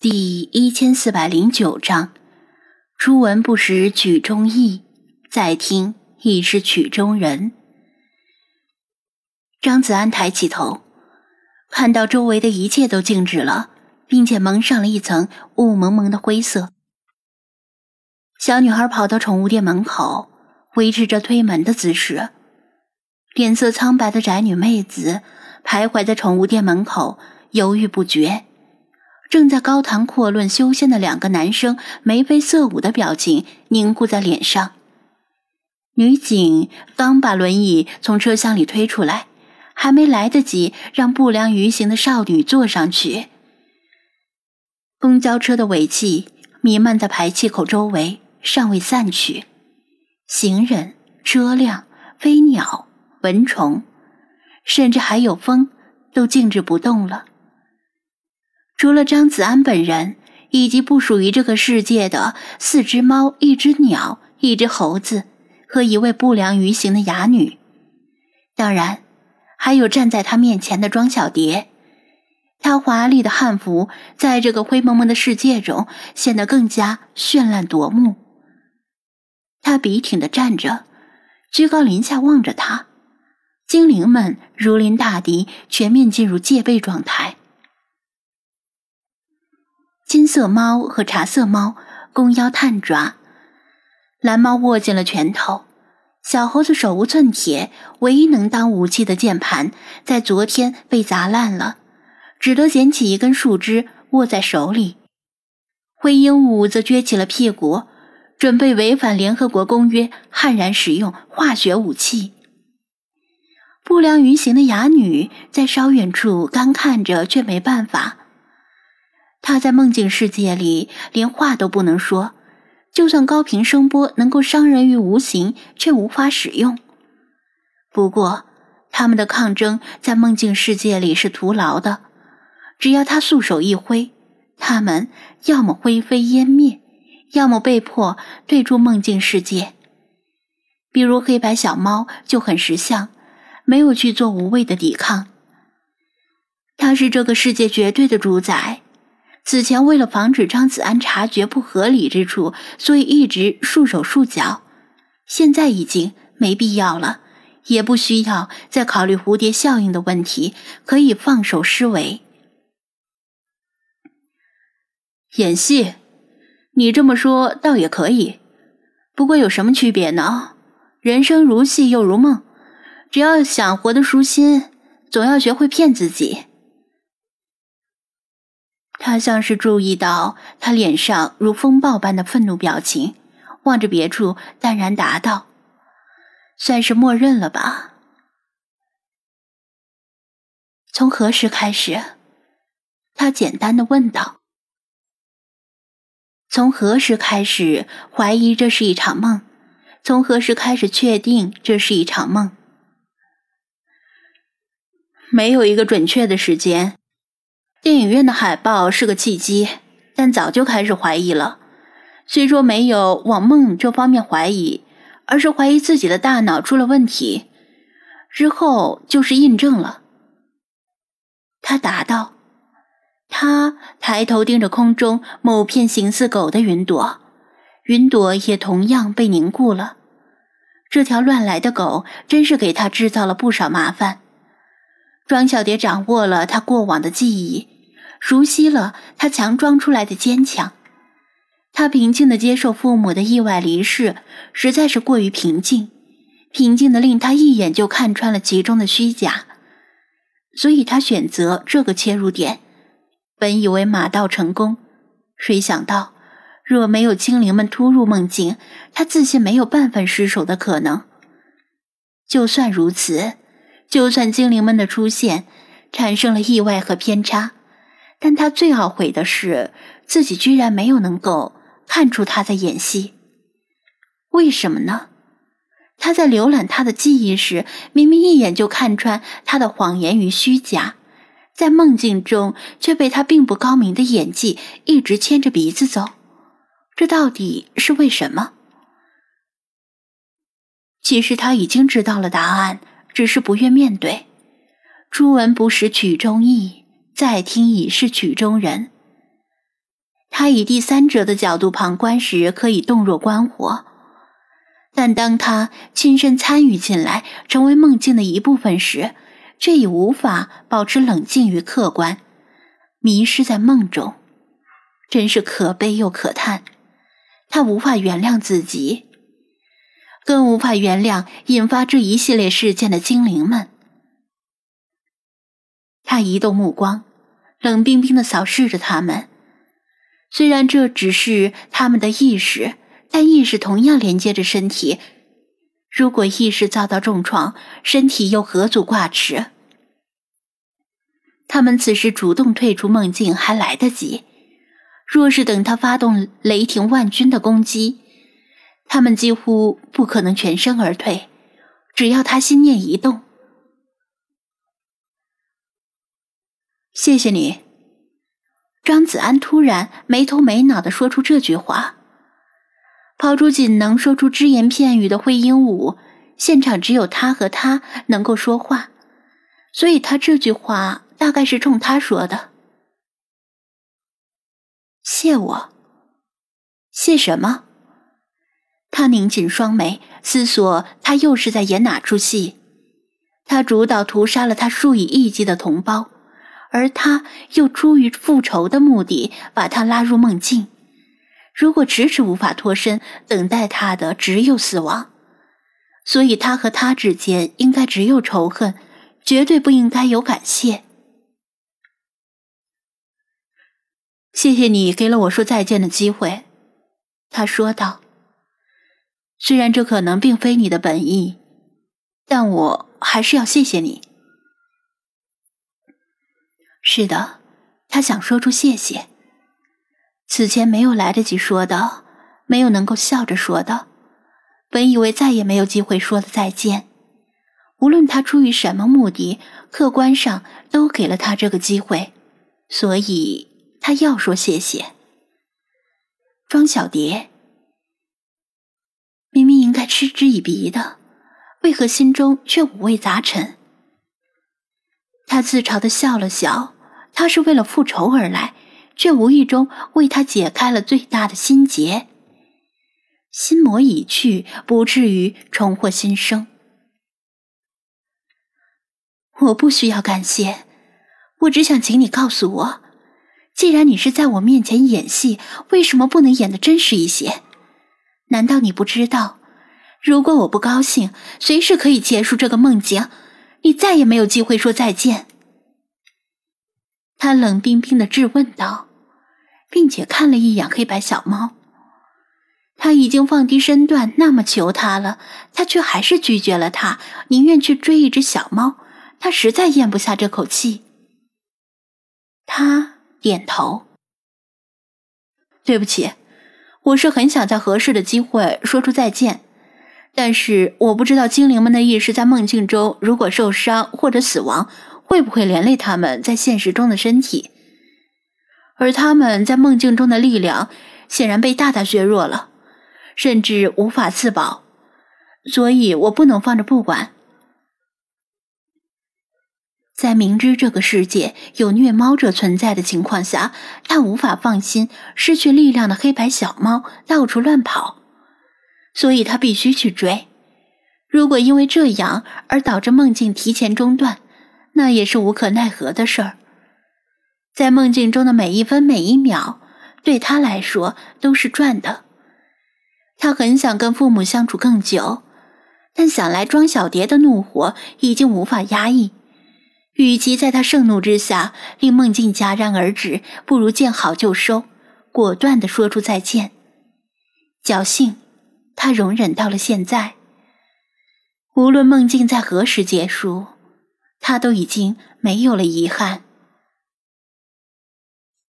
第一千四百零九章，初闻不识曲中意，再听已是曲中人。张子安抬起头，看到周围的一切都静止了，并且蒙上了一层雾蒙蒙的灰色。小女孩跑到宠物店门口，维持着推门的姿势。脸色苍白的宅女妹子徘徊在宠物店门口，犹豫不决。正在高谈阔论修仙的两个男生眉飞色舞的表情凝固在脸上。女警刚把轮椅从车厢里推出来，还没来得及让不良于行的少女坐上去，公交车的尾气弥漫在排气口周围，尚未散去。行人、车辆、飞鸟、蚊虫，甚至还有风，都静止不动了。除了张子安本人，以及不属于这个世界的四只猫、一只鸟、一只猴子和一位不良于行的哑女，当然，还有站在他面前的庄小蝶。她华丽的汉服在这个灰蒙蒙的世界中显得更加绚烂夺目。她笔挺的站着，居高临下望着他，精灵们如临大敌，全面进入戒备状态。金色猫和茶色猫弓腰探爪，蓝猫握紧了拳头，小猴子手无寸铁，唯一能当武器的键盘在昨天被砸烂了，只得捡起一根树枝握在手里。灰鹦鹉则撅起了屁股，准备违反联合国公约，悍然使用化学武器。不良于行的哑女在稍远处干看着，却没办法。他在梦境世界里连话都不能说，就算高频声波能够伤人于无形，却无法使用。不过，他们的抗争在梦境世界里是徒劳的，只要他素手一挥，他们要么灰飞烟灭，要么被迫退出梦境世界。比如黑白小猫就很识相，没有去做无谓的抵抗。他是这个世界绝对的主宰。此前为了防止张子安察觉不合理之处，所以一直束手束脚。现在已经没必要了，也不需要再考虑蝴蝶效应的问题，可以放手施为。演戏，你这么说倒也可以，不过有什么区别呢？人生如戏又如梦，只要想活得舒心，总要学会骗自己。他像是注意到他脸上如风暴般的愤怒表情，望着别处，淡然答道：“算是默认了吧。”从何时开始？他简单的问道：“从何时开始怀疑这是一场梦？从何时开始确定这是一场梦？没有一个准确的时间。”电影院的海报是个契机，但早就开始怀疑了。虽说没有往梦这方面怀疑，而是怀疑自己的大脑出了问题。之后就是印证了。他答道。他抬头盯着空中某片形似狗的云朵，云朵也同样被凝固了。这条乱来的狗真是给他制造了不少麻烦。庄小蝶掌握了他过往的记忆，熟悉了他强装出来的坚强。他平静的接受父母的意外离世，实在是过于平静，平静的令他一眼就看穿了其中的虚假。所以他选择这个切入点。本以为马到成功，谁想到若没有精灵们突入梦境，他自信没有半分失手的可能。就算如此。就算精灵们的出现产生了意外和偏差，但他最懊悔的是自己居然没有能够看出他在演戏。为什么呢？他在浏览他的记忆时，明明一眼就看穿他的谎言与虚假，在梦境中却被他并不高明的演技一直牵着鼻子走。这到底是为什么？其实他已经知道了答案。只是不愿面对。初闻不识曲中意，再听已是曲中人。他以第三者的角度旁观时，可以洞若观火；但当他亲身参与进来，成为梦境的一部分时，却已无法保持冷静与客观，迷失在梦中，真是可悲又可叹。他无法原谅自己，更无法原谅引发这一系列事件的精灵们。他移动目光，冷冰冰的扫视着他们。虽然这只是他们的意识，但意识同样连接着身体。如果意识遭到重创，身体又何足挂齿？他们此时主动退出梦境还来得及。若是等他发动雷霆万钧的攻击，他们几乎不可能全身而退。只要他心念一动，谢谢你。张子安突然没头没脑的说出这句话，抛出仅能说出只言片语的灰鹦鹉，现场只有他和他能够说话，所以他这句话大概是冲他说的。谢我？谢什么？他拧紧双眉，思索他又是在演哪出戏？他主导屠杀了他数以亿计的同胞。而他又出于复仇的目的，把他拉入梦境。如果迟迟无法脱身，等待他的只有死亡。所以，他和他之间应该只有仇恨，绝对不应该有感谢。谢谢你给了我说再见的机会，他说道。虽然这可能并非你的本意，但我还是要谢谢你。是的，他想说出谢谢。此前没有来得及说的，没有能够笑着说的，本以为再也没有机会说的再见。无论他出于什么目的，客观上都给了他这个机会，所以他要说谢谢。庄小蝶嗤之以鼻的，为何心中却五味杂陈？他自嘲的笑了笑，他是为了复仇而来，却无意中为他解开了最大的心结。心魔已去，不至于重获新生。我不需要感谢，我只想请你告诉我，既然你是在我面前演戏，为什么不能演的真实一些？难道你不知道，如果我不高兴，随时可以结束这个梦境？你再也没有机会说再见。他冷冰冰的质问道，并且看了一眼黑白小猫。他已经放低身段那么求他了，他却还是拒绝了他，宁愿去追一只小猫。他实在咽不下这口气。他点头。对不起，我是很想在合适的机会说出再见。但是我不知道精灵们的意识在梦境中，如果受伤或者死亡，会不会连累他们在现实中的身体？而他们在梦境中的力量显然被大大削弱了，甚至无法自保。所以我不能放着不管。在明知这个世界有虐猫者存在的情况下，他无法放心失去力量的黑白小猫到处乱跑。所以他必须去追。如果因为这样而导致梦境提前中断，那也是无可奈何的事儿。在梦境中的每一分每一秒，对他来说都是赚的。他很想跟父母相处更久，但想来庄小蝶的怒火已经无法压抑。与其在他盛怒之下令梦境戛然而止，不如见好就收，果断的说出再见。侥幸。他容忍到了现在，无论梦境在何时结束，他都已经没有了遗憾。